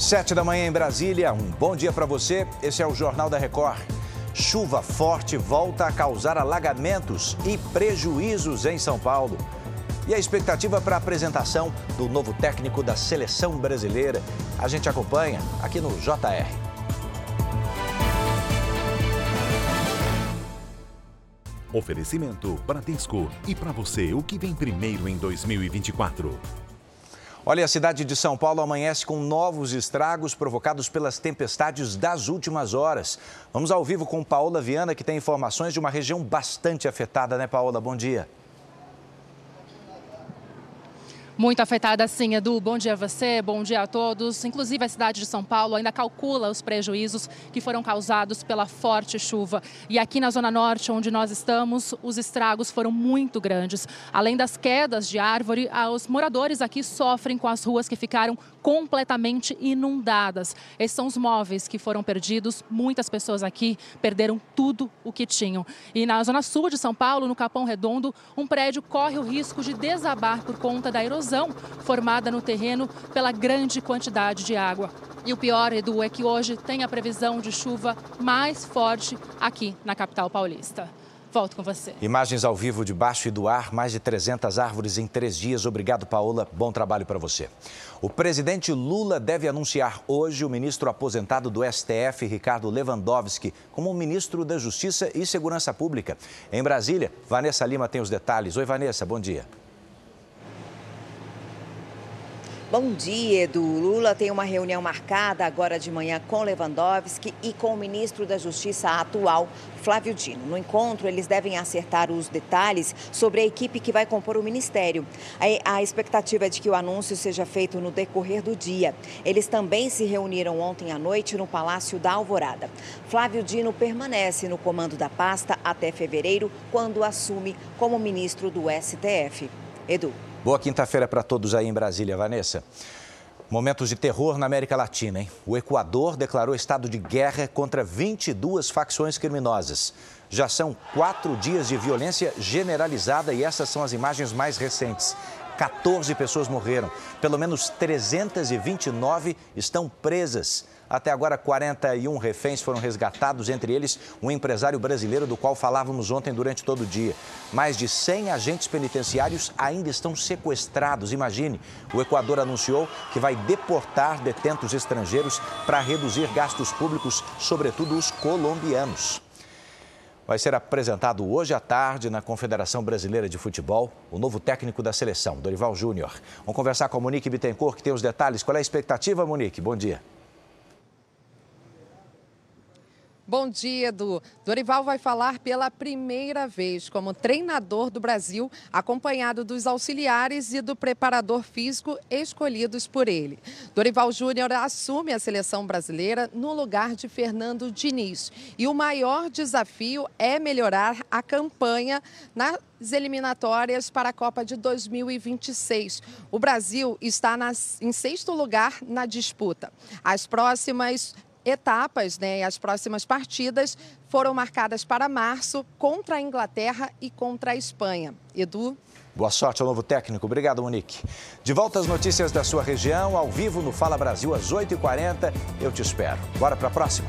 Sete da manhã em Brasília, um bom dia para você. Esse é o Jornal da Record. Chuva forte volta a causar alagamentos e prejuízos em São Paulo. E a expectativa para a apresentação do novo técnico da seleção brasileira. A gente acompanha aqui no JR. Oferecimento Bradesco. E para você, o que vem primeiro em 2024? Olha, a cidade de São Paulo amanhece com novos estragos provocados pelas tempestades das últimas horas. Vamos ao vivo com Paola Viana, que tem informações de uma região bastante afetada, né, Paola? Bom dia. Muito afetada sim, Edu. Bom dia a você, bom dia a todos. Inclusive, a cidade de São Paulo ainda calcula os prejuízos que foram causados pela forte chuva. E aqui na Zona Norte, onde nós estamos, os estragos foram muito grandes. Além das quedas de árvore, os moradores aqui sofrem com as ruas que ficaram completamente inundadas. Esses são os móveis que foram perdidos. Muitas pessoas aqui perderam tudo o que tinham. E na Zona Sul de São Paulo, no Capão Redondo, um prédio corre o risco de desabar por conta da erosão formada no terreno pela grande quantidade de água. E o pior, Edu, é que hoje tem a previsão de chuva mais forte aqui na capital paulista. Volto com você. Imagens ao vivo de baixo e do ar, mais de 300 árvores em três dias. Obrigado, Paola. Bom trabalho para você. O presidente Lula deve anunciar hoje o ministro aposentado do STF, Ricardo Lewandowski, como ministro da Justiça e Segurança Pública. Em Brasília, Vanessa Lima tem os detalhes. Oi, Vanessa, bom dia. Bom dia, Edu. Lula tem uma reunião marcada agora de manhã com Lewandowski e com o ministro da Justiça atual, Flávio Dino. No encontro, eles devem acertar os detalhes sobre a equipe que vai compor o ministério. A expectativa é de que o anúncio seja feito no decorrer do dia. Eles também se reuniram ontem à noite no Palácio da Alvorada. Flávio Dino permanece no comando da pasta até fevereiro, quando assume como ministro do STF. Edu. Boa quinta-feira para todos aí em Brasília, Vanessa. Momentos de terror na América Latina, hein? O Equador declarou estado de guerra contra 22 facções criminosas. Já são quatro dias de violência generalizada e essas são as imagens mais recentes. 14 pessoas morreram, pelo menos 329 estão presas. Até agora, 41 reféns foram resgatados, entre eles um empresário brasileiro do qual falávamos ontem durante todo o dia. Mais de 100 agentes penitenciários ainda estão sequestrados. Imagine, o Equador anunciou que vai deportar detentos estrangeiros para reduzir gastos públicos, sobretudo os colombianos vai ser apresentado hoje à tarde na Confederação Brasileira de Futebol o novo técnico da seleção, Dorival Júnior. Vamos conversar com a Monique Bittencourt, que tem os detalhes. Qual é a expectativa, Monique? Bom dia. Bom dia, Edu. Dorival vai falar pela primeira vez como treinador do Brasil, acompanhado dos auxiliares e do preparador físico escolhidos por ele. Dorival Júnior assume a seleção brasileira no lugar de Fernando Diniz. E o maior desafio é melhorar a campanha nas eliminatórias para a Copa de 2026. O Brasil está nas, em sexto lugar na disputa. As próximas etapas, né, as próximas partidas foram marcadas para março contra a Inglaterra e contra a Espanha. Edu? Boa sorte ao novo técnico. Obrigado, Monique. De volta às notícias da sua região, ao vivo no Fala Brasil às 8h40. Eu te espero. Bora para a próxima.